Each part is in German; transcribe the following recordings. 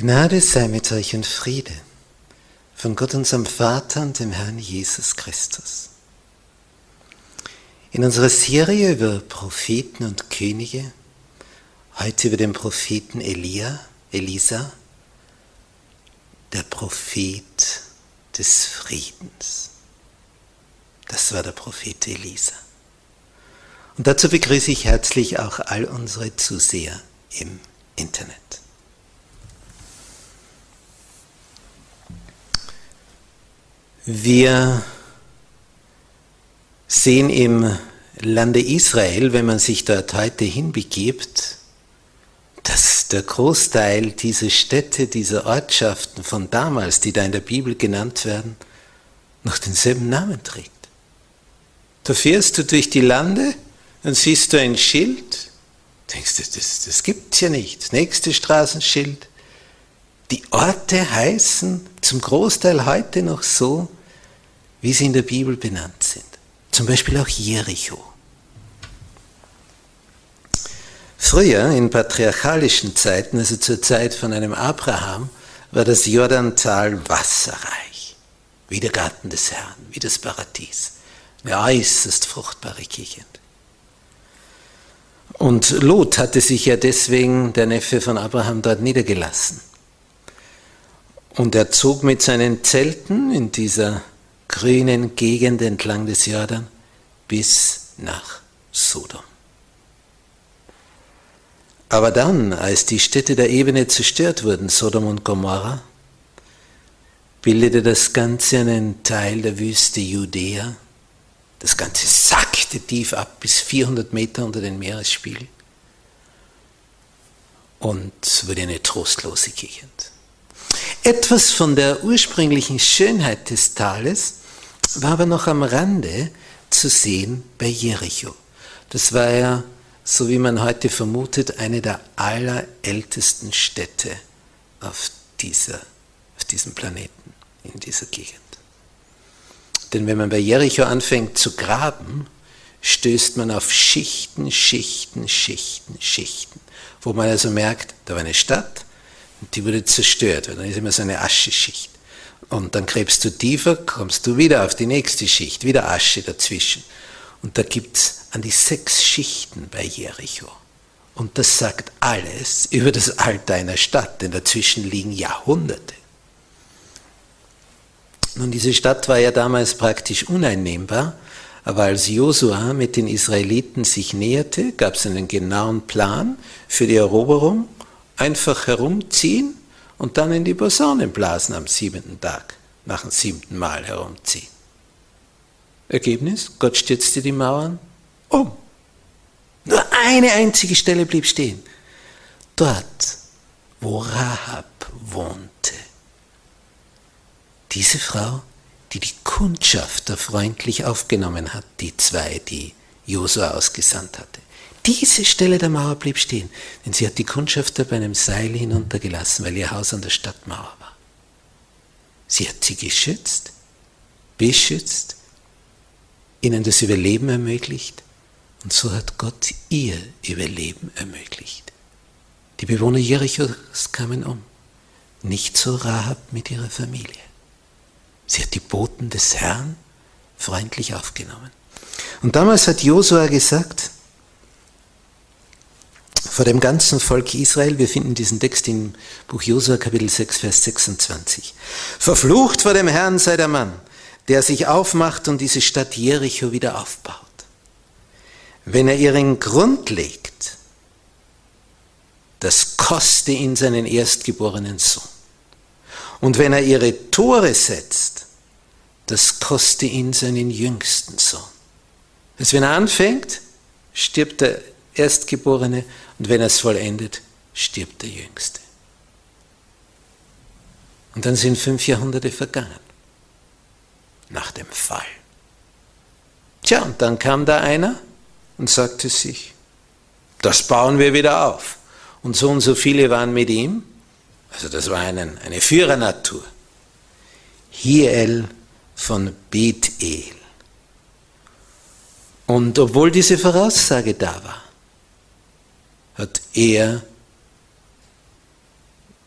Gnade sei mit euch und Friede von Gott unserem Vater und dem Herrn Jesus Christus. In unserer Serie über Propheten und Könige, heute über den Propheten Elia, Elisa, der Prophet des Friedens. Das war der Prophet Elisa. Und dazu begrüße ich herzlich auch all unsere Zuseher im Internet. Wir sehen im Lande Israel, wenn man sich dort heute hinbegibt, dass der Großteil dieser Städte, dieser Ortschaften von damals, die da in der Bibel genannt werden, noch denselben Namen trägt. Da fährst du durch die Lande, dann siehst du ein Schild, denkst du, das, das gibt's ja nicht. Das nächste Straßenschild, die Orte heißen zum Großteil heute noch so, wie sie in der Bibel benannt sind. Zum Beispiel auch Jericho. Früher, in patriarchalischen Zeiten, also zur Zeit von einem Abraham, war das Jordantal wasserreich, wie der Garten des Herrn, wie das Paradies, eine äußerst fruchtbare Gegend. Und Lot hatte sich ja deswegen, der Neffe von Abraham, dort niedergelassen. Und er zog mit seinen Zelten in dieser grünen Gegend entlang des Jordan bis nach Sodom. Aber dann, als die Städte der Ebene zerstört wurden, Sodom und Gomorra, bildete das Ganze einen Teil der Wüste Judäa. Das Ganze sackte tief ab bis 400 Meter unter den Meeresspiegel und wurde eine trostlose Gegend. Etwas von der ursprünglichen Schönheit des Tales war aber noch am Rande zu sehen bei Jericho. Das war ja, so wie man heute vermutet, eine der allerältesten Städte auf, dieser, auf diesem Planeten, in dieser Gegend. Denn wenn man bei Jericho anfängt zu graben, stößt man auf Schichten, Schichten, Schichten, Schichten, wo man also merkt, da war eine Stadt und die wurde zerstört, weil dann ist immer so eine Ascheschicht. Und dann gräbst du tiefer, kommst du wieder auf die nächste Schicht, wieder Asche dazwischen. Und da gibt es an die sechs Schichten bei Jericho. Und das sagt alles über das Alter einer Stadt, denn dazwischen liegen Jahrhunderte. Nun, diese Stadt war ja damals praktisch uneinnehmbar, aber als Josua mit den Israeliten sich näherte, gab es einen genauen Plan für die Eroberung, einfach herumziehen und dann in die Posaunen blasen am siebenten Tag, nach dem siebten Mal herumziehen. Ergebnis, Gott stürzte die Mauern um. Nur eine einzige Stelle blieb stehen. Dort, wo Rahab wohnte. Diese Frau, die die Kundschafter freundlich aufgenommen hat, die zwei, die Josua ausgesandt hatte. Diese Stelle der Mauer blieb stehen, denn sie hat die Kundschafter bei einem Seil hinuntergelassen, weil ihr Haus an der Stadtmauer war. Sie hat sie geschützt, beschützt, ihnen das Überleben ermöglicht und so hat Gott ihr Überleben ermöglicht. Die Bewohner Jerichos kamen um, nicht so Rahab mit ihrer Familie. Sie hat die Boten des Herrn freundlich aufgenommen. Und damals hat Josua gesagt, vor dem ganzen Volk Israel, wir finden diesen Text im Buch Josua Kapitel 6, Vers 26. Verflucht vor dem Herrn sei der Mann, der sich aufmacht und diese Stadt Jericho wieder aufbaut. Wenn er ihren Grund legt, das koste ihn seinen erstgeborenen Sohn. Und wenn er ihre Tore setzt, das koste ihn seinen jüngsten Sohn. Also wenn er anfängt, stirbt der Erstgeborene und wenn er es vollendet, stirbt der Jüngste. Und dann sind fünf Jahrhunderte vergangen. Nach dem Fall. Tja, und dann kam da einer und sagte sich, das bauen wir wieder auf. Und so und so viele waren mit ihm. Also das war einen, eine Führernatur. Hiel von Bethel. Und obwohl diese Voraussage da war, hat er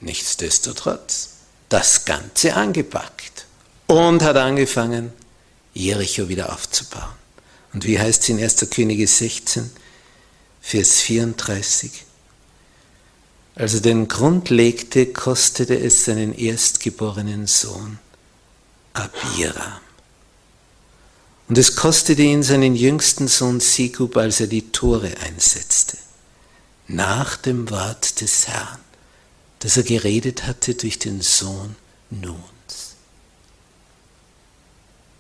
nichtsdestotrotz das Ganze angepackt und hat angefangen, Jericho wieder aufzubauen. Und wie heißt es in 1. Könige 16, Vers 34? Als er den Grund legte, kostete es seinen erstgeborenen Sohn Abiram. Und es kostete ihn seinen jüngsten Sohn Sigub, als er die Tore einsetzte nach dem Wort des Herrn, das er geredet hatte durch den Sohn Nuns.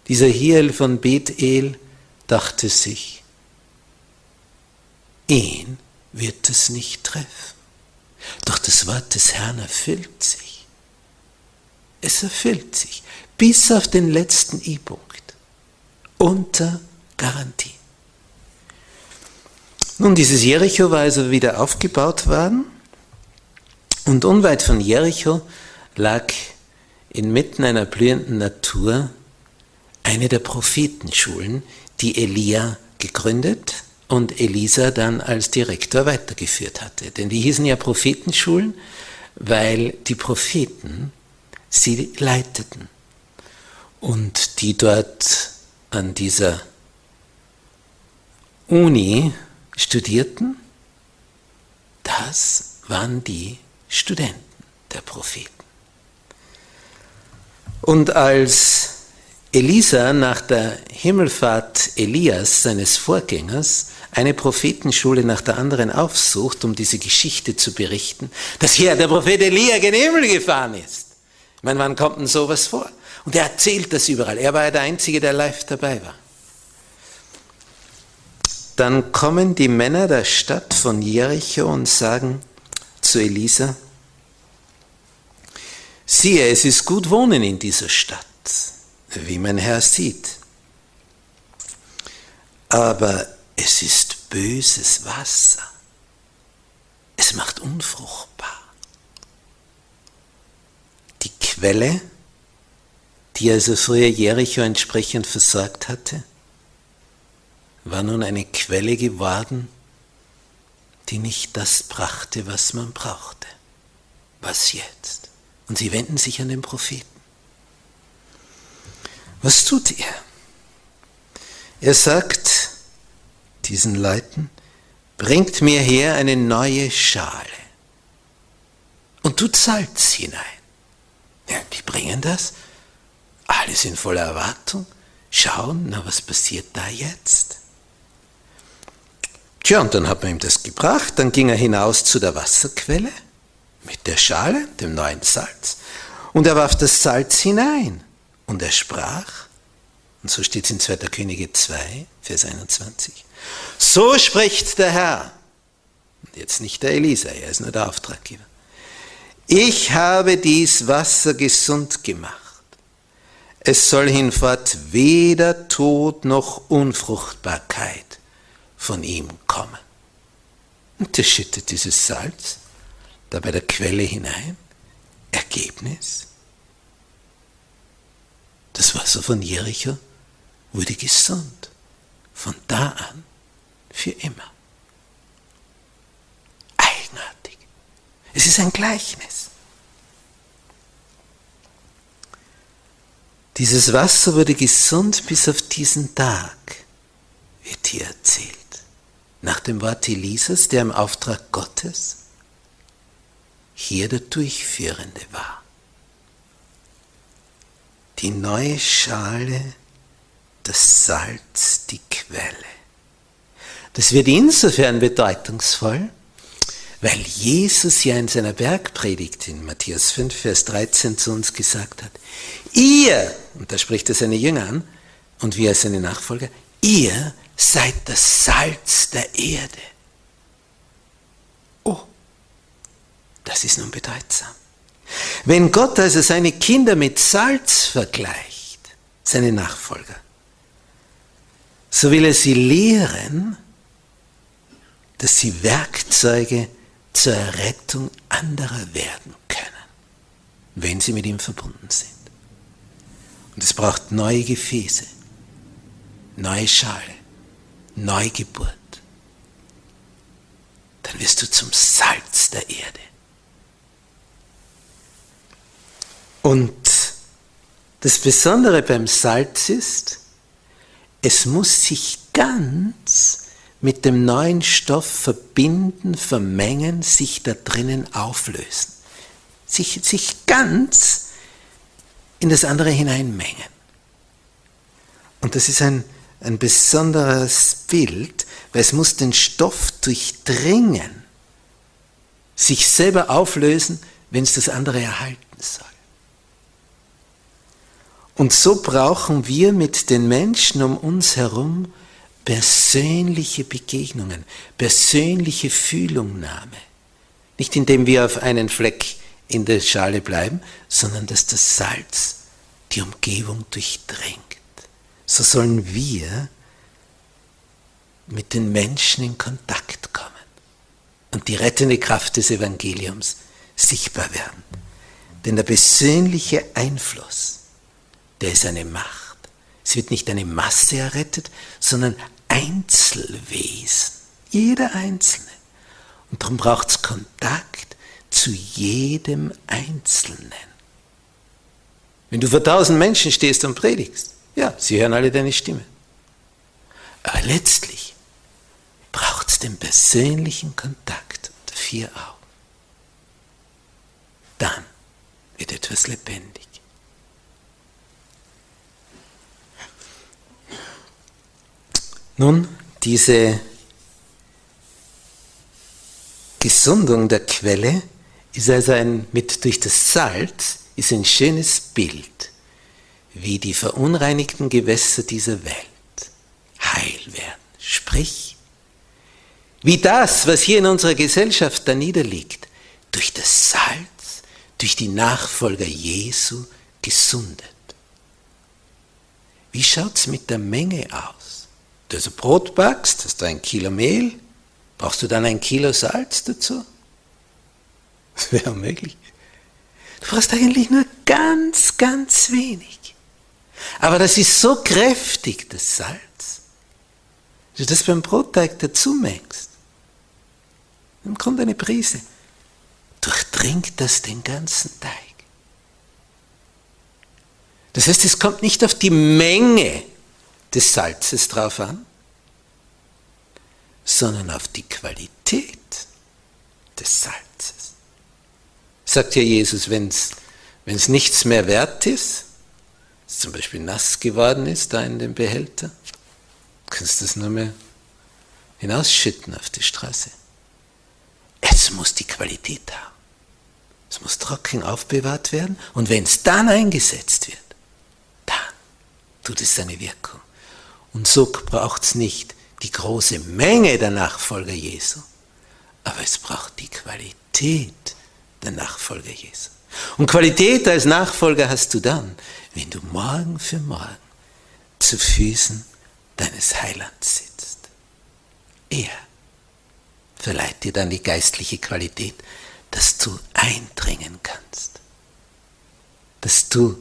Dieser Hiel von Bethel dachte sich, ihn wird es nicht treffen. Doch das Wort des Herrn erfüllt sich. Es erfüllt sich bis auf den letzten I-Punkt. Unter Garantie. Nun, dieses Jericho war also wieder aufgebaut worden und unweit von Jericho lag inmitten einer blühenden Natur eine der Prophetenschulen, die Elia gegründet und Elisa dann als Direktor weitergeführt hatte. Denn die hießen ja Prophetenschulen, weil die Propheten sie leiteten. Und die dort an dieser Uni studierten, das waren die Studenten der Propheten. Und als Elisa nach der Himmelfahrt Elias, seines Vorgängers, eine Prophetenschule nach der anderen aufsucht, um diese Geschichte zu berichten, dass hier der Prophet Elia gen Himmel gefahren ist. Ich meine, wann kommt denn sowas vor? Und er erzählt das überall. Er war ja der Einzige, der live dabei war. Dann kommen die Männer der Stadt von Jericho und sagen zu Elisa, siehe, es ist gut wohnen in dieser Stadt, wie mein Herr sieht. Aber es ist böses Wasser. Es macht unfruchtbar. Die Quelle, die also früher Jericho entsprechend versorgt hatte, war nun eine Quelle geworden, die nicht das brachte, was man brauchte. Was jetzt? Und sie wenden sich an den Propheten. Was tut er? Er sagt diesen Leuten, bringt mir her eine neue Schale und tut Salz hinein. Ja, die bringen das, alle sind voller Erwartung, schauen, na was passiert da jetzt? Tja, und dann hat man ihm das gebracht, dann ging er hinaus zu der Wasserquelle mit der Schale, dem neuen Salz, und er warf das Salz hinein. Und er sprach, und so steht es in 2. Könige 2, Vers 21, so spricht der Herr, und jetzt nicht der Elisa, er ist nur der Auftraggeber, ich habe dies Wasser gesund gemacht, es soll hinfort weder Tod noch Unfruchtbarkeit von ihm kommen. Und er schüttet dieses Salz da bei der Quelle hinein. Ergebnis? Das Wasser von Jericho wurde gesund. Von da an für immer. Eigenartig. Es ist ein Gleichnis. Dieses Wasser wurde gesund bis auf diesen Tag, wird hier erzählt. Nach dem Wort Elisas, der im Auftrag Gottes hier der Durchführende war. Die neue Schale, das Salz, die Quelle. Das wird insofern bedeutungsvoll, weil Jesus ja in seiner Bergpredigt in Matthäus 5, Vers 13 zu uns gesagt hat, ihr, und da spricht er seine Jünger an, und wir seine Nachfolger, ihr seid das Salz der Erde. Oh, das ist nun bedeutsam. Wenn Gott also seine Kinder mit Salz vergleicht, seine Nachfolger, so will er sie lehren, dass sie Werkzeuge zur Errettung anderer werden können, wenn sie mit ihm verbunden sind. Und es braucht neue Gefäße, neue Schale, Neugeburt. Dann wirst du zum Salz der Erde. Und das Besondere beim Salz ist, es muss sich ganz mit dem neuen Stoff verbinden, vermengen, sich da drinnen auflösen. Sich, sich ganz in das andere hineinmengen. Und das ist ein, ein besonderes Bild, weil es muss den Stoff durchdringen, sich selber auflösen, wenn es das andere erhalten soll. Und so brauchen wir mit den Menschen um uns herum persönliche Begegnungen, persönliche Fühlungnahme. Nicht indem wir auf einen Fleck in der Schale bleiben, sondern dass das Salz die Umgebung durchdringt. So sollen wir mit den Menschen in Kontakt kommen und die rettende Kraft des Evangeliums sichtbar werden. Denn der persönliche Einfluss, der ist eine Macht. Es wird nicht eine Masse errettet, sondern Einzelwesen. Jeder Einzelne. Und darum braucht es Kontakt zu jedem Einzelnen. Wenn du vor tausend Menschen stehst und predigst, ja, sie hören alle deine Stimme. Aber letztlich braucht es den persönlichen Kontakt unter vier Augen. Dann wird etwas lebendig. Nun, diese Gesundung der Quelle ist also ein, mit durch das Salz, ist ein schönes Bild, wie die verunreinigten Gewässer dieser Welt heil werden. Sprich, wie das, was hier in unserer Gesellschaft da niederliegt, durch das Salz, durch die Nachfolger Jesu gesundet. Wie schaut es mit der Menge aus? Du also Brot backst, hast du ein Kilo Mehl, brauchst du dann ein Kilo Salz dazu? Das wäre unmöglich. Du brauchst eigentlich nur ganz, ganz wenig. Aber das ist so kräftig, das Salz, dass du das beim Brotteig dazu mengst. Dann kommt eine Prise. Durchdringt das den ganzen Teig. Das heißt, es kommt nicht auf die Menge des Salzes drauf an, sondern auf die Qualität des Salzes. Sagt ja Jesus, wenn es nichts mehr wert ist, zum Beispiel nass geworden ist da in dem Behälter, kannst du es nur mehr hinausschütten auf die Straße. Es muss die Qualität haben. Es muss trocken aufbewahrt werden und wenn es dann eingesetzt wird, dann tut es seine Wirkung. Und so braucht es nicht die große Menge der Nachfolger Jesu, aber es braucht die Qualität der Nachfolger Jesu. Und Qualität als Nachfolger hast du dann, wenn du morgen für morgen zu Füßen deines Heilands sitzt. Er verleiht dir dann die geistliche Qualität, dass du eindringen kannst, dass du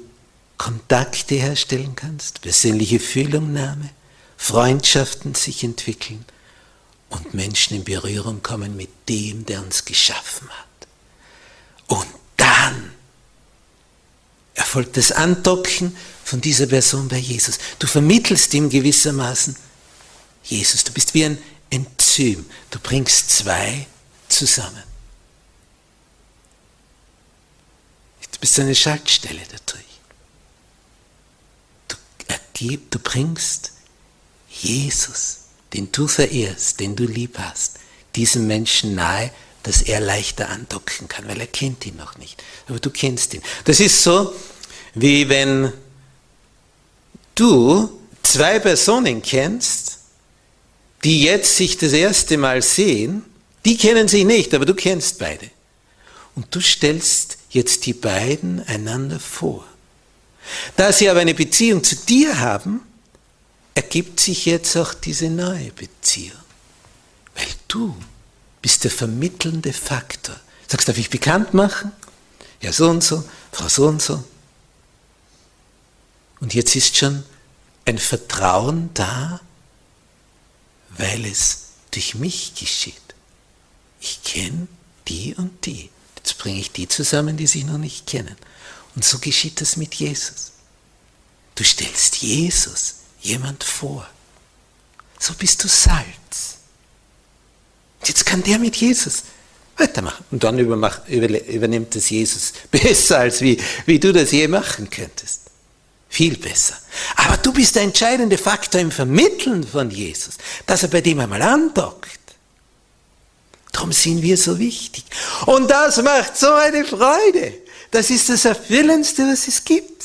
Kontakte herstellen kannst, persönliche Fühlungnahme, Freundschaften sich entwickeln und Menschen in Berührung kommen mit dem, der uns geschaffen hat. Und dann erfolgt das Andocken von dieser Person bei Jesus. Du vermittelst ihm gewissermaßen Jesus. Du bist wie ein Enzym. Du bringst zwei zusammen. Du bist eine Schaltstelle dadurch. Du, ergib, du bringst Jesus, den du verehrst, den du lieb hast, diesem Menschen nahe, dass er leichter andocken kann, weil er kennt ihn noch nicht. Aber du kennst ihn. Das ist so, wie wenn du zwei Personen kennst, die jetzt sich das erste Mal sehen, die kennen sich nicht, aber du kennst beide. Und du stellst jetzt die beiden einander vor. Da sie aber eine Beziehung zu dir haben, ergibt sich jetzt auch diese neue Beziehung. Weil du bist der vermittelnde Faktor. Sagst, darf ich bekannt machen? Ja, so und so, Frau so und so. Und jetzt ist schon ein Vertrauen da, weil es durch mich geschieht. Ich kenne die und die. Jetzt bringe ich die zusammen, die sich noch nicht kennen. Und so geschieht das mit Jesus. Du stellst Jesus jemand vor. So bist du Salz. Kann der mit Jesus weitermachen. Und dann übernimmt es Jesus besser, als wie, wie du das je machen könntest. Viel besser. Aber du bist der entscheidende Faktor im Vermitteln von Jesus, dass er bei dem einmal andockt. Darum sind wir so wichtig. Und das macht so eine Freude. Das ist das Erfüllendste, was es gibt.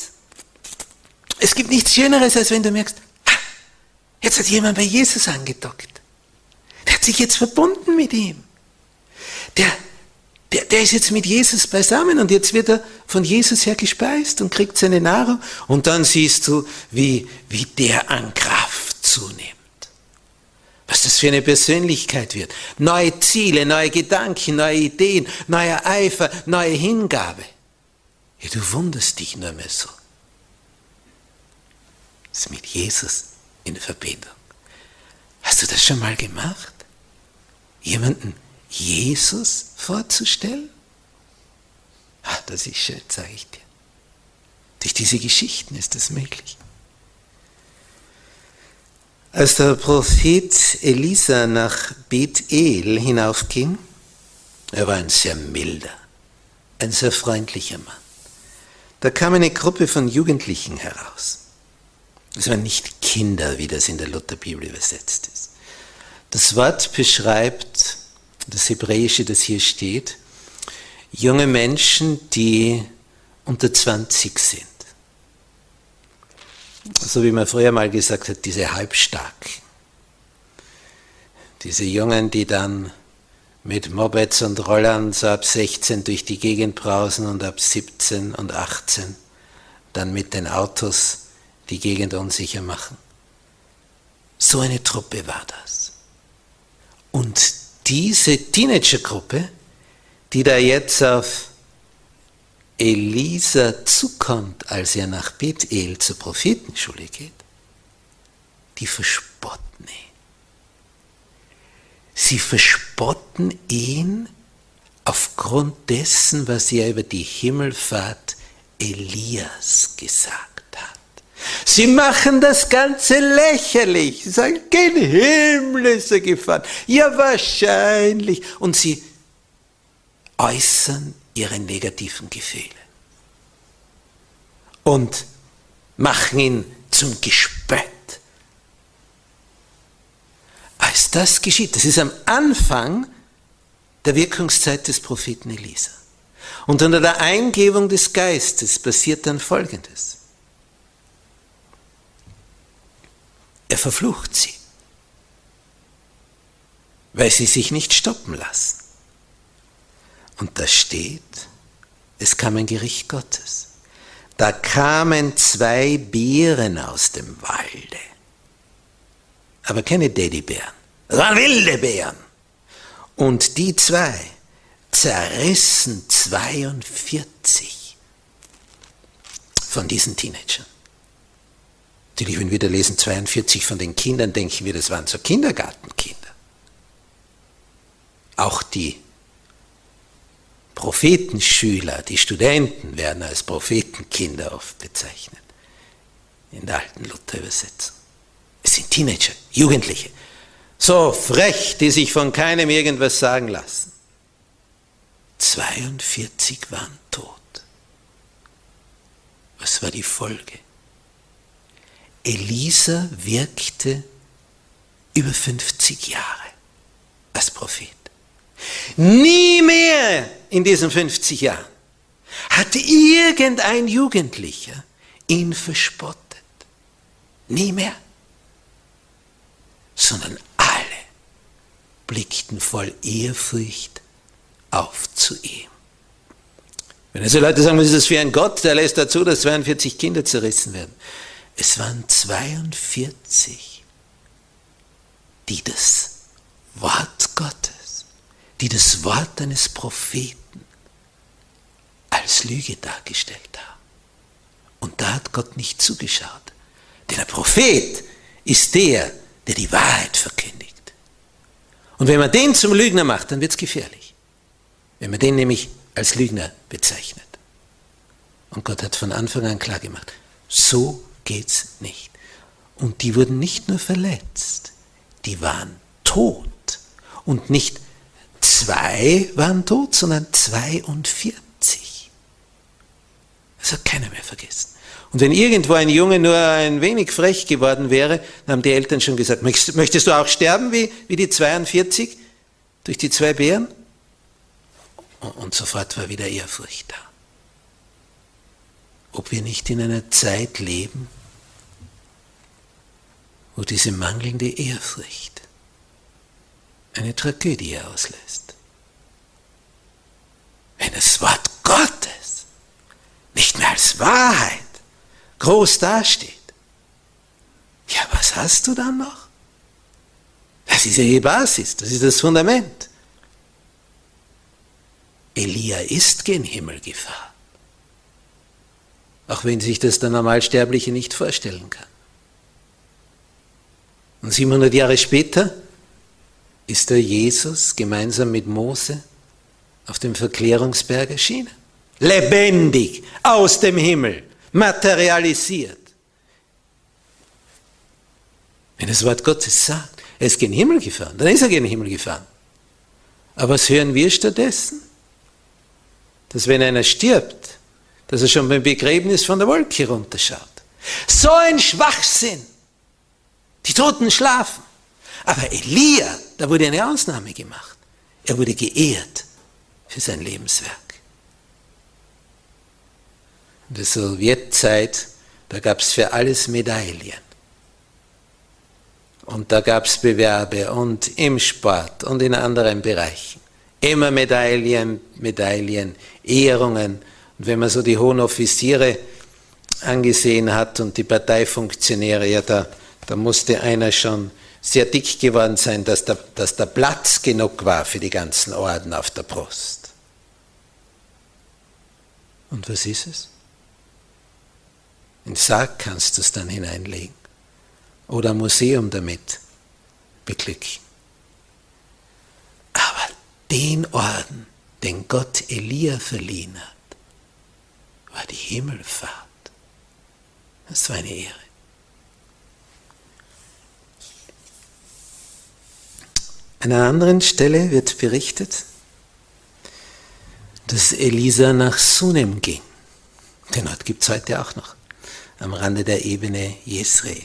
Es gibt nichts Schöneres, als wenn du merkst, ah, jetzt hat jemand bei Jesus angedockt. Hat sich jetzt verbunden mit ihm. Der, der, der ist jetzt mit Jesus beisammen und jetzt wird er von Jesus her gespeist und kriegt seine Nahrung und dann siehst du, wie, wie der an Kraft zunimmt. Was das für eine Persönlichkeit wird. Neue Ziele, neue Gedanken, neue Ideen, neuer Eifer, neue Hingabe. Ja, du wunderst dich nur mehr so. Ist mit Jesus in Verbindung. Hast du das schon mal gemacht? Jemanden Jesus vorzustellen? Ach, das ist schön, sage ich dir. Durch diese Geschichten ist das möglich. Als der Prophet Elisa nach Bethel hinaufging, er war ein sehr milder, ein sehr freundlicher Mann. Da kam eine Gruppe von Jugendlichen heraus. Es waren nicht Kinder, wie das in der Lutherbibel übersetzt ist. Das Wort beschreibt das Hebräische, das hier steht, junge Menschen, die unter 20 sind. So wie man früher mal gesagt hat, diese Halbstarken. Diese Jungen, die dann mit Mopeds und Rollern so ab 16 durch die Gegend brausen und ab 17 und 18 dann mit den Autos die Gegend unsicher machen. So eine Truppe war das. Und diese Teenagergruppe, die da jetzt auf Elisa zukommt, als er nach Bethel zur Prophetenschule geht, die verspotten ihn. Sie verspotten ihn aufgrund dessen, was er über die Himmelfahrt Elias gesagt Sie machen das Ganze lächerlich. Sie sagen, kein Himmel ist er gefahren. Ja, wahrscheinlich. Und sie äußern ihre negativen Gefühle. Und machen ihn zum Gespött. Als das geschieht, das ist am Anfang der Wirkungszeit des Propheten Elisa. Und unter der Eingebung des Geistes passiert dann Folgendes. Er verflucht sie, weil sie sich nicht stoppen lassen. Und da steht, es kam ein Gericht Gottes. Da kamen zwei Bären aus dem Walde. Aber keine Daddybären. Das waren wilde Bären. Und die zwei zerrissen 42 von diesen Teenagern. Natürlich, wenn wir da lesen 42 von den Kindern, denken wir, das waren so Kindergartenkinder. Auch die Prophetenschüler, die Studenten werden als Prophetenkinder oft bezeichnet. In der alten Luther-Übersetzung. Es sind Teenager, Jugendliche. So frech, die sich von keinem irgendwas sagen lassen. 42 waren tot. Was war die Folge? Elisa wirkte über 50 Jahre als Prophet. Nie mehr in diesen 50 Jahren hat irgendein Jugendlicher ihn verspottet. Nie mehr. Sondern alle blickten voll Ehrfurcht auf zu ihm. Wenn also Leute sagen, was ist das für ein Gott, der lässt dazu, dass 42 Kinder zerrissen werden. Es waren 42, die das Wort Gottes die das Wort eines Propheten als Lüge dargestellt haben. Und da hat Gott nicht zugeschaut. Denn der Prophet ist der, der die Wahrheit verkündigt. Und wenn man den zum Lügner macht, dann wird es gefährlich. Wenn man den nämlich als Lügner bezeichnet. Und Gott hat von Anfang an klar gemacht, so geht's nicht. Und die wurden nicht nur verletzt, die waren tot und nicht zwei waren tot, sondern 42. Das hat keiner mehr vergessen. Und wenn irgendwo ein Junge nur ein wenig frech geworden wäre, dann haben die Eltern schon gesagt, möchtest du auch sterben wie, wie die 42 durch die zwei Bären? Und sofort war wieder Ehrfurcht da. Ob wir nicht in einer Zeit leben, wo diese mangelnde Ehrfurcht eine Tragödie auslöst. Wenn das Wort Gottes nicht mehr als Wahrheit groß dasteht, ja, was hast du dann noch? Das ist ja die Basis, das ist das Fundament. Elia ist gen Himmel gefahren, auch wenn sich das der Normalsterbliche nicht vorstellen kann. Und 700 Jahre später ist der Jesus gemeinsam mit Mose auf dem Verklärungsberg erschienen. Lebendig, aus dem Himmel, materialisiert. Wenn das Wort Gottes sagt, er ist gen Himmel gefahren, dann ist er gen Himmel gefahren. Aber was hören wir stattdessen? Dass wenn einer stirbt, dass er schon beim Begräbnis von der Wolke runterschaut. So ein Schwachsinn. Die Toten schlafen. Aber Elia, da wurde eine Ausnahme gemacht. Er wurde geehrt für sein Lebenswerk. In der Sowjetzeit, da gab es für alles Medaillen. Und da gab es Bewerbe und im Sport und in anderen Bereichen. Immer Medaillen, Medaillen, Ehrungen. Und wenn man so die hohen Offiziere angesehen hat und die Parteifunktionäre, ja, da, da musste einer schon sehr dick geworden sein, dass der, dass der Platz genug war für die ganzen Orden auf der Brust. Und was ist es? In Sarg kannst du es dann hineinlegen oder ein Museum damit beglücken. Aber den Orden, den Gott Elia verliehen hat, war die Himmelfahrt. Das war eine Ehre. An einer anderen Stelle wird berichtet, dass Elisa nach Sunem ging. Den Ort gibt es heute auch noch, am Rande der Ebene Jezreel.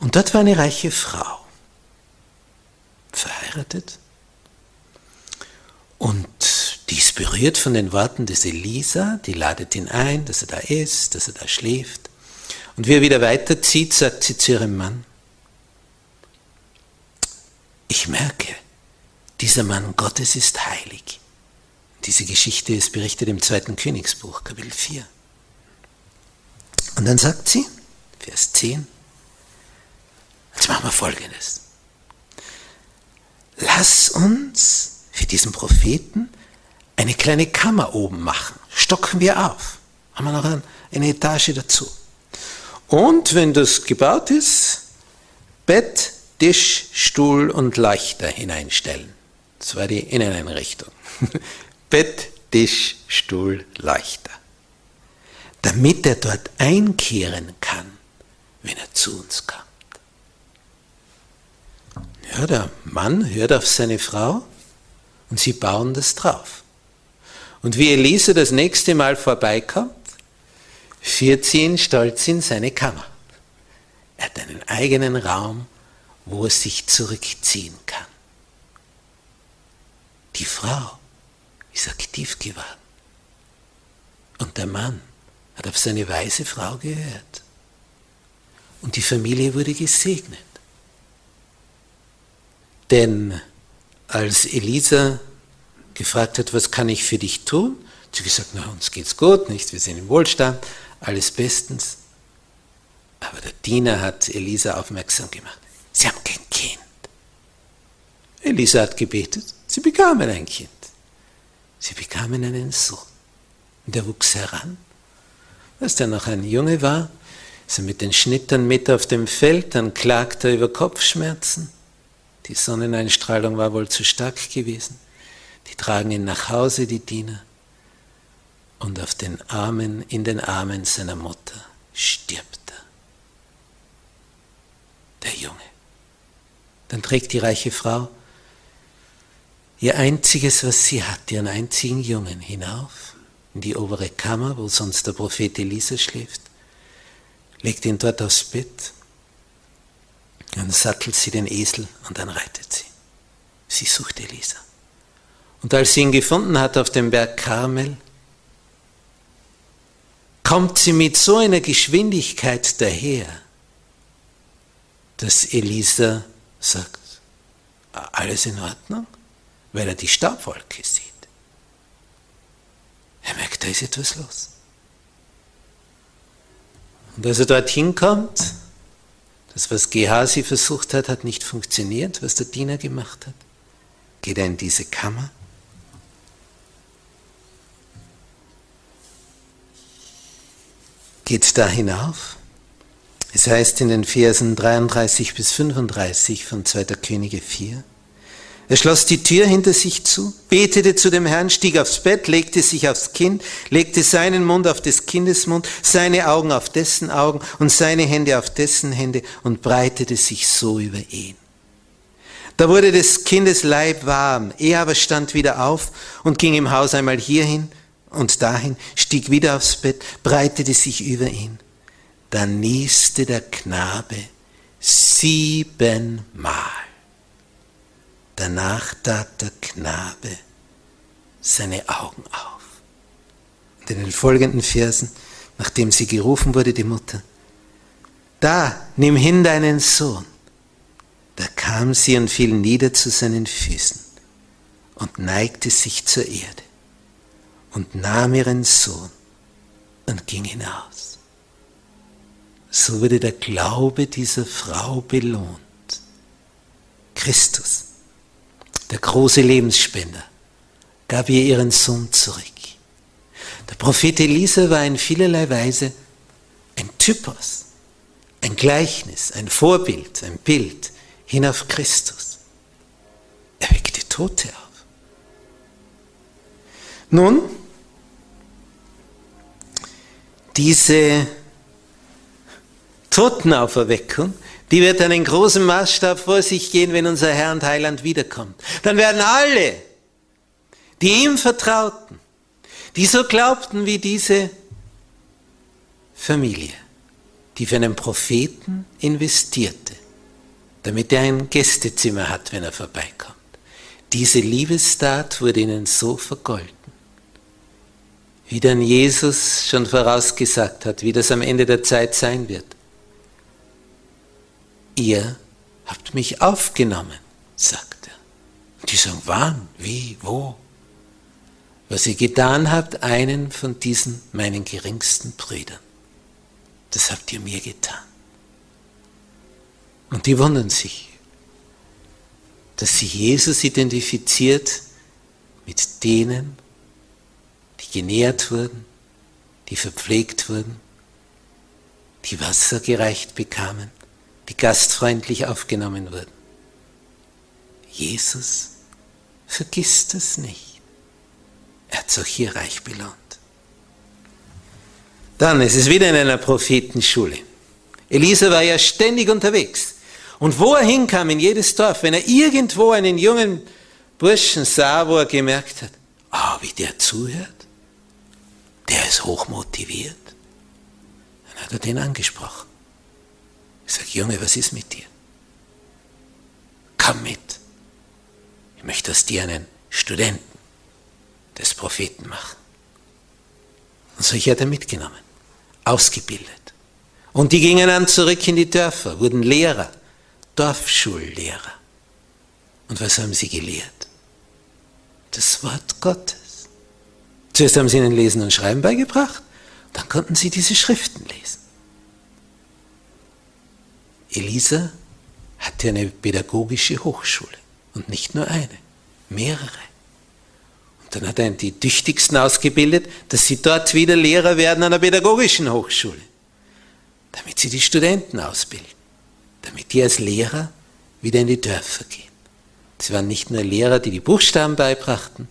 Und dort war eine reiche Frau, verheiratet, und die ist berührt von den Worten des Elisa, die ladet ihn ein, dass er da ist, dass er da schläft. Und wie er wieder weiterzieht, sagt sie zu ihrem Mann, ich merke, dieser Mann Gottes ist heilig. Diese Geschichte ist berichtet im zweiten Königsbuch, Kapitel 4. Und dann sagt sie, Vers 10, jetzt machen wir Folgendes. Lass uns für diesen Propheten eine kleine Kammer oben machen. Stocken wir auf. Haben wir noch eine Etage dazu. Und wenn das gebaut ist, Bett, Tisch, Stuhl und Leuchter hineinstellen. Das war die Inneneinrichtung. Bett, Tisch, Stuhl, Leuchter. Damit er dort einkehren kann, wenn er zu uns kommt. Ja, der Mann hört auf seine Frau und sie bauen das drauf. Und wie Elise das nächste Mal vorbeikommt, führt sie ihn stolz in seine Kammer. Er hat einen eigenen Raum, wo er sich zurückziehen kann. Die Frau ist aktiv geworden. Und der Mann hat auf seine weise Frau gehört. Und die Familie wurde gesegnet. Denn als Elisa gefragt hat, was kann ich für dich tun, hat sie gesagt, na, uns geht's gut, nicht? Wir sind im Wohlstand, alles bestens. Aber der Diener hat Elisa aufmerksam gemacht. Sie haben kein Kind. Elisa hat gebetet, sie bekamen ein Kind. Sie bekamen einen Sohn. Und er wuchs heran. Als der noch ein Junge war, ist er mit den Schnittern mit auf dem Feld, dann klagte er über Kopfschmerzen. Die Sonneneinstrahlung war wohl zu stark gewesen. Die tragen ihn nach Hause, die Diener. Und auf den Armen, in den Armen seiner Mutter stirbt er. Der Junge. Dann trägt die reiche Frau ihr einziges, was sie hat, ihren einzigen Jungen hinauf in die obere Kammer, wo sonst der Prophet Elisa schläft, legt ihn dort aufs Bett dann sattelt sie den Esel und dann reitet sie. Sie sucht Elisa. Und als sie ihn gefunden hat auf dem Berg Karmel, kommt sie mit so einer Geschwindigkeit daher, dass Elisa sagt, alles in Ordnung, weil er die Staubwolke sieht. Er merkt, da ist etwas los. Und als er dorthin kommt, das, was Gehasi versucht hat, hat nicht funktioniert, was der Diener gemacht hat. Geht er in diese Kammer. Geht da hinauf. Es heißt in den Versen 33 bis 35 von 2. Könige 4, er schloss die Tür hinter sich zu, betete zu dem Herrn, stieg aufs Bett, legte sich aufs Kind, legte seinen Mund auf des Kindes Mund, seine Augen auf dessen Augen und seine Hände auf dessen Hände und breitete sich so über ihn. Da wurde des Kindes Leib warm, er aber stand wieder auf und ging im Haus einmal hierhin und dahin, stieg wieder aufs Bett, breitete sich über ihn. Da nieste der Knabe siebenmal. Danach tat der Knabe seine Augen auf. Und in den folgenden Versen, nachdem sie gerufen wurde, die Mutter, da, nimm hin deinen Sohn. Da kam sie und fiel nieder zu seinen Füßen und neigte sich zur Erde und nahm ihren Sohn und ging hinaus. So wurde der Glaube dieser Frau belohnt. Christus der große Lebensspender, gab ihr ihren Sohn zurück. Der Prophet Elisa war in vielerlei Weise ein Typos, ein Gleichnis, ein Vorbild, ein Bild hin auf Christus. Er weckte Tote auf. Nun, diese Totenauferweckung die wird dann in großem Maßstab vor sich gehen, wenn unser Herr und Heiland wiederkommt. Dann werden alle, die ihm vertrauten, die so glaubten wie diese Familie, die für einen Propheten investierte, damit er ein Gästezimmer hat, wenn er vorbeikommt. Diese Liebestat wurde ihnen so vergolten, wie dann Jesus schon vorausgesagt hat, wie das am Ende der Zeit sein wird ihr habt mich aufgenommen, sagt er. Und die sagen, wann, wie, wo? was ihr getan habt, einen von diesen meinen geringsten Brüdern. Das habt ihr mir getan. Und die wundern sich, dass sich Jesus identifiziert mit denen, die genährt wurden, die verpflegt wurden, die Wasser gereicht bekamen, die gastfreundlich aufgenommen wurden. Jesus vergisst es nicht. Er hat sich hier reich belohnt. Dann, es ist wieder in einer Prophetenschule. Elisa war ja ständig unterwegs. Und wo er hinkam, in jedes Dorf, wenn er irgendwo einen jungen Burschen sah, wo er gemerkt hat, ah, oh, wie der zuhört, der ist hochmotiviert, dann hat er den angesprochen. Ich sage, Junge, was ist mit dir? Komm mit. Ich möchte aus dir einen Studenten des Propheten machen. Und solche hat er mitgenommen, ausgebildet. Und die gingen dann zurück in die Dörfer, wurden Lehrer, Dorfschullehrer. Und was haben sie gelehrt? Das Wort Gottes. Zuerst haben sie ihnen Lesen und Schreiben beigebracht, dann konnten sie diese Schriften lesen. Elisa hatte eine pädagogische Hochschule und nicht nur eine, mehrere. Und dann hat er die Tüchtigsten ausgebildet, dass sie dort wieder Lehrer werden an der pädagogischen Hochschule, damit sie die Studenten ausbilden, damit die als Lehrer wieder in die Dörfer gehen. Sie waren nicht nur Lehrer, die die Buchstaben beibrachten,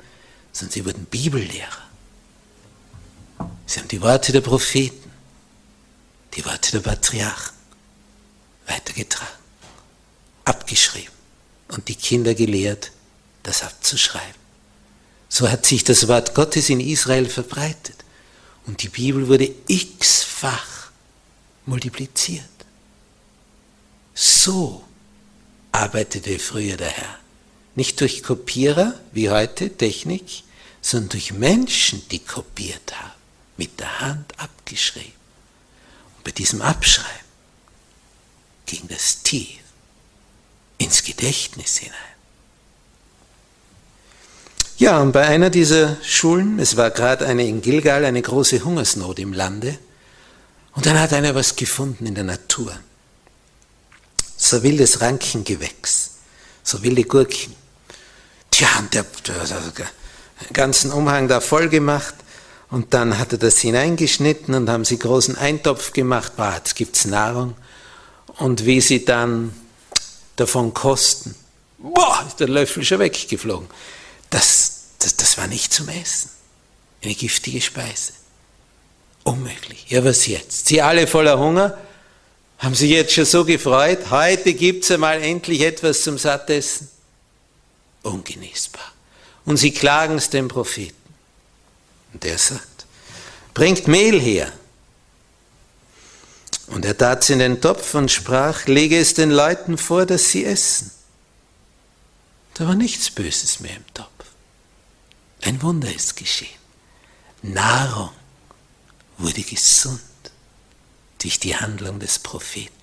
sondern sie wurden Bibellehrer. Sie haben die Worte der Propheten, die Worte der Patriarchen weitergetragen, abgeschrieben und die Kinder gelehrt, das abzuschreiben. So hat sich das Wort Gottes in Israel verbreitet und die Bibel wurde x-fach multipliziert. So arbeitete früher der Herr. Nicht durch Kopierer wie heute, Technik, sondern durch Menschen, die kopiert haben, mit der Hand abgeschrieben. Und bei diesem Abschreiben ging das tief ins Gedächtnis hinein. Ja, und bei einer dieser Schulen, es war gerade eine in Gilgal, eine große Hungersnot im Lande, und dann hat einer was gefunden in der Natur. So wildes Rankengewächs, so wilde Gurken. Tja, und der, der, der, der ganzen Umhang da voll gemacht und dann hat er das hineingeschnitten und haben sie großen Eintopf gemacht. Boah, jetzt gibt's Nahrung und wie sie dann davon kosten, boah, ist der Löffel schon weggeflogen. Das, das, das war nicht zum Essen. Eine giftige Speise. Unmöglich. Ja, was jetzt? Sie alle voller Hunger, haben sich jetzt schon so gefreut, heute gibt es einmal endlich etwas zum Sattessen. Ungenießbar. Und sie klagen es dem Propheten. Und der sagt, bringt Mehl her. Und er tat es in den Topf und sprach, lege es den Leuten vor, dass sie essen. Da war nichts Böses mehr im Topf. Ein Wunder ist geschehen. Nahrung wurde gesund durch die Handlung des Propheten.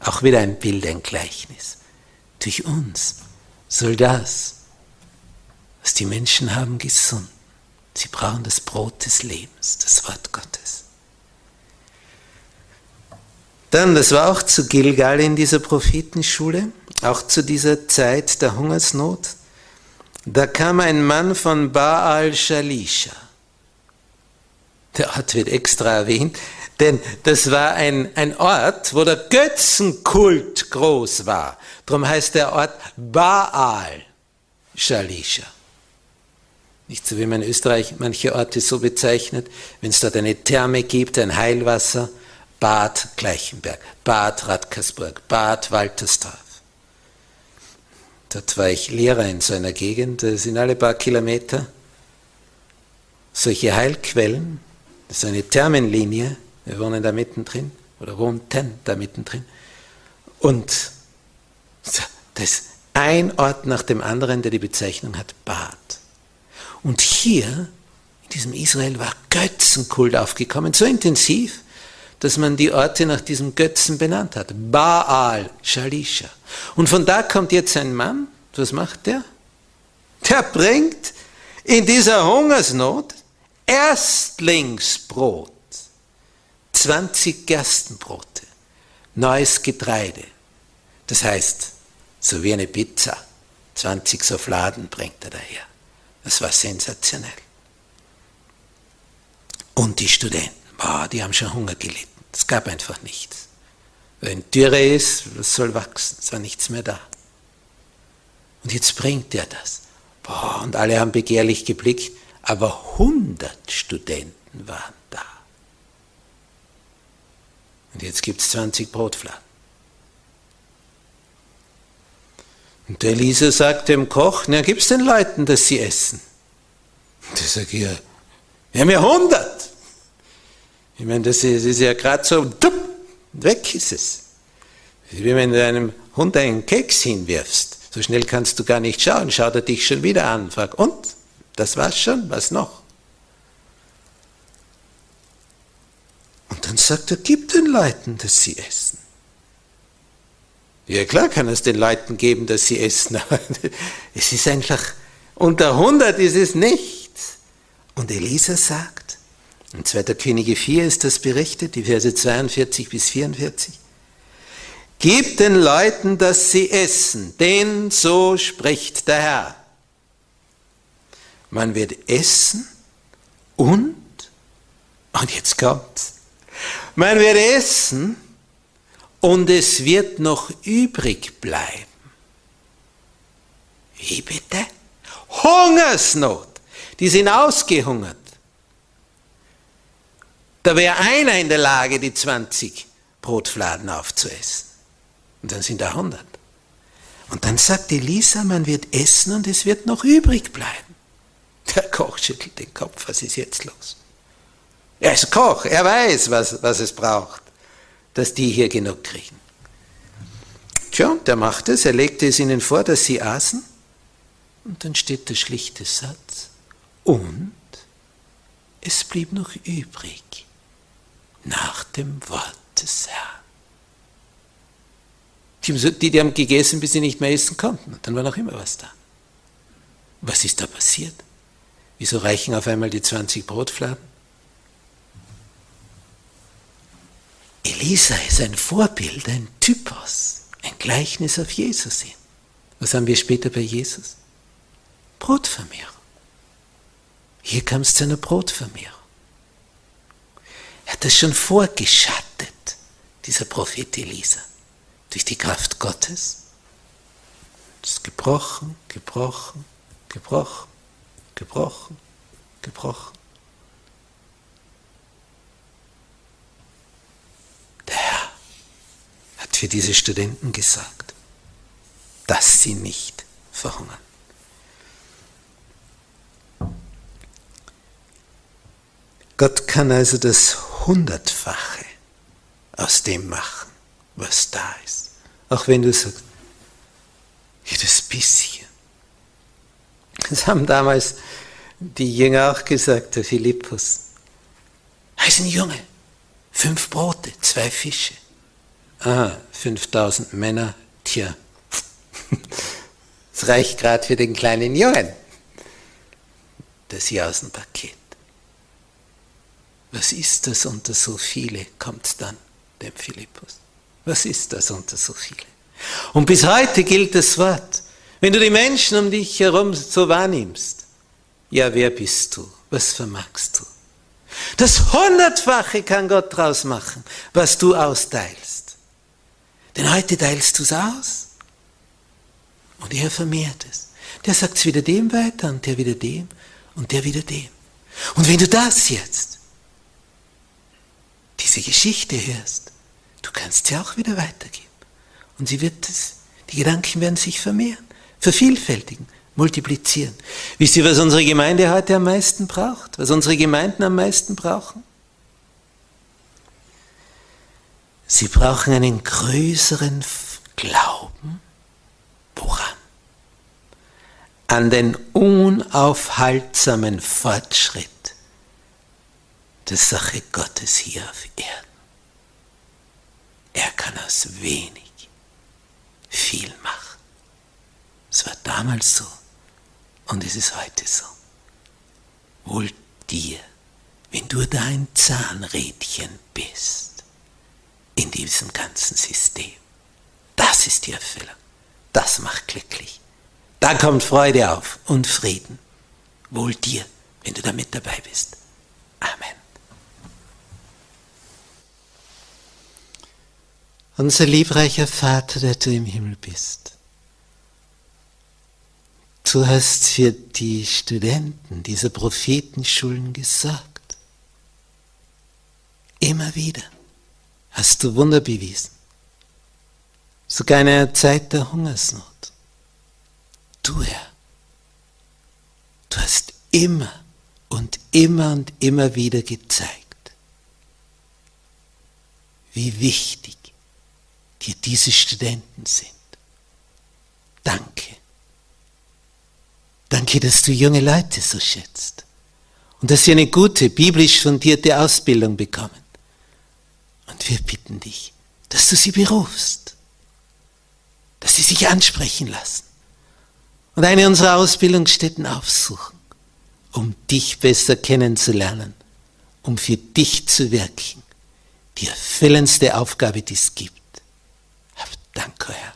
Auch wieder ein Bild, ein Gleichnis. Durch uns soll das, was die Menschen haben, gesund. Sie brauchen das Brot des Lebens, das Wort Gottes. Dann, das war auch zu Gilgal in dieser Prophetenschule, auch zu dieser Zeit der Hungersnot. Da kam ein Mann von Baal Shalisha. Der Ort wird extra erwähnt, denn das war ein, ein Ort, wo der Götzenkult groß war. Darum heißt der Ort Baal Shalisha. Nicht so wie man in Österreich manche Orte so bezeichnet, wenn es dort eine Therme gibt, ein Heilwasser, Bad Gleichenberg, Bad Radkersburg, Bad Waltersdorf. Dort war ich Lehrer in so einer Gegend, das sind alle paar Kilometer solche Heilquellen, das ist eine Thermenlinie, wir wohnen da mittendrin, oder wohnten da mittendrin. Und das ist ein Ort nach dem anderen, der die Bezeichnung hat, Bad. Und hier, in diesem Israel, war Götzenkult aufgekommen, so intensiv, dass man die Orte nach diesem Götzen benannt hat. Baal, Shalisha. Und von da kommt jetzt ein Mann, was macht der? Der bringt in dieser Hungersnot Erstlingsbrot, 20 Gerstenbrote, neues Getreide. Das heißt, so wie eine Pizza, 20 so Fladen bringt er daher. Das war sensationell. Und die Studenten, boah, die haben schon Hunger gelitten. Es gab einfach nichts. Wenn Dürre ist, was soll wachsen? Es war nichts mehr da. Und jetzt bringt er das. Boah, und alle haben begehrlich geblickt, aber 100 Studenten waren da. Und jetzt gibt es 20 Brotfladen. Und der Elisa sagt dem Koch, na, gib's den Leuten, dass sie essen. Und der sagt, ja, wir haben ja 100. Ich meine, das ist, ist ja gerade so, dupp, weg ist es. Wie wenn du einem Hund einen Keks hinwirfst. So schnell kannst du gar nicht schauen, schaut er dich schon wieder an, fragt, und? Das war's schon, was noch? Und dann sagt er, gib den Leuten, dass sie essen. Ja klar kann es den Leuten geben, dass sie essen, aber es ist einfach, unter 100 ist es nichts. Und Elisa sagt, in 2. Könige 4 ist das berichtet, die Verse 42 bis 44, Gib den Leuten, dass sie essen, denn so spricht der Herr. Man wird essen und, und jetzt kommt's, man wird essen und es wird noch übrig bleiben. Wie bitte? Hungersnot. Die sind ausgehungert. Da wäre einer in der Lage, die 20 Brotfladen aufzuessen. Und dann sind da 100. Und dann sagt Elisa, man wird essen und es wird noch übrig bleiben. Der Koch schüttelt den Kopf, was ist jetzt los? Er ist Koch, er weiß, was, was es braucht dass die hier genug kriegen. Tja, der macht es, er legte es ihnen vor, dass sie aßen. Und dann steht der schlichte Satz. Und es blieb noch übrig nach dem Wort des Herrn. Die, die haben gegessen, bis sie nicht mehr essen konnten. Dann war noch immer was da. Was ist da passiert? Wieso reichen auf einmal die 20 Brotfladen? Elisa ist ein Vorbild, ein Typos, ein Gleichnis auf Jesus hin. Was haben wir später bei Jesus? Brotvermehrung. Hier kam es zu einer Brotvermehrung. Er hat das schon vorgeschattet, dieser Prophet Elisa, durch die Kraft Gottes. Es ist gebrochen, gebrochen, gebrochen, gebrochen, gebrochen. für diese Studenten gesagt, dass sie nicht verhungern. Gott kann also das Hundertfache aus dem machen, was da ist. Auch wenn du sagst, jedes bisschen. Das haben damals die Jünger auch gesagt, der Philippus. Er ein Junge, fünf Brote, zwei Fische. Ah, 5000 Männer, tja, es reicht gerade für den kleinen Jungen. Das Jausenpaket. Was ist das unter so viele, kommt dann dem Philippus. Was ist das unter so viele? Und bis heute gilt das Wort. Wenn du die Menschen um dich herum so wahrnimmst, ja, wer bist du? Was vermagst du? Das Hundertfache kann Gott draus machen, was du austeilst. Denn heute teilst du es aus. Und er vermehrt es. Der sagt es wieder dem weiter und der wieder dem und der wieder dem. Und wenn du das jetzt, diese Geschichte hörst, du kannst sie auch wieder weitergeben. Und sie wird es, die Gedanken werden sich vermehren, vervielfältigen, multiplizieren. Wisst ihr, was unsere Gemeinde heute am meisten braucht? Was unsere Gemeinden am meisten brauchen? Sie brauchen einen größeren Glauben. Woran? An den unaufhaltsamen Fortschritt der Sache Gottes hier auf Erden. Er kann aus wenig viel machen. Es war damals so Und es ist heute so. Wohl dir, wenn du dein Zahnrädchen bist in diesem ganzen System. Das ist die Erfüllung. Das macht glücklich. Da kommt Freude auf und Frieden. Wohl dir, wenn du damit dabei bist. Amen. Unser liebreicher Vater, der du im Himmel bist. Du hast für die Studenten dieser Prophetenschulen gesorgt. Immer wieder hast du Wunder bewiesen. Sogar in einer Zeit der Hungersnot. Du, Herr, du hast immer und immer und immer wieder gezeigt, wie wichtig dir diese Studenten sind. Danke. Danke, dass du junge Leute so schätzt und dass sie eine gute, biblisch fundierte Ausbildung bekommen. Und wir bitten dich, dass du sie berufst, dass sie sich ansprechen lassen und eine unserer Ausbildungsstätten aufsuchen, um dich besser kennenzulernen, um für dich zu wirken, die erfüllendste Aufgabe, die es gibt. 蛋壳呀。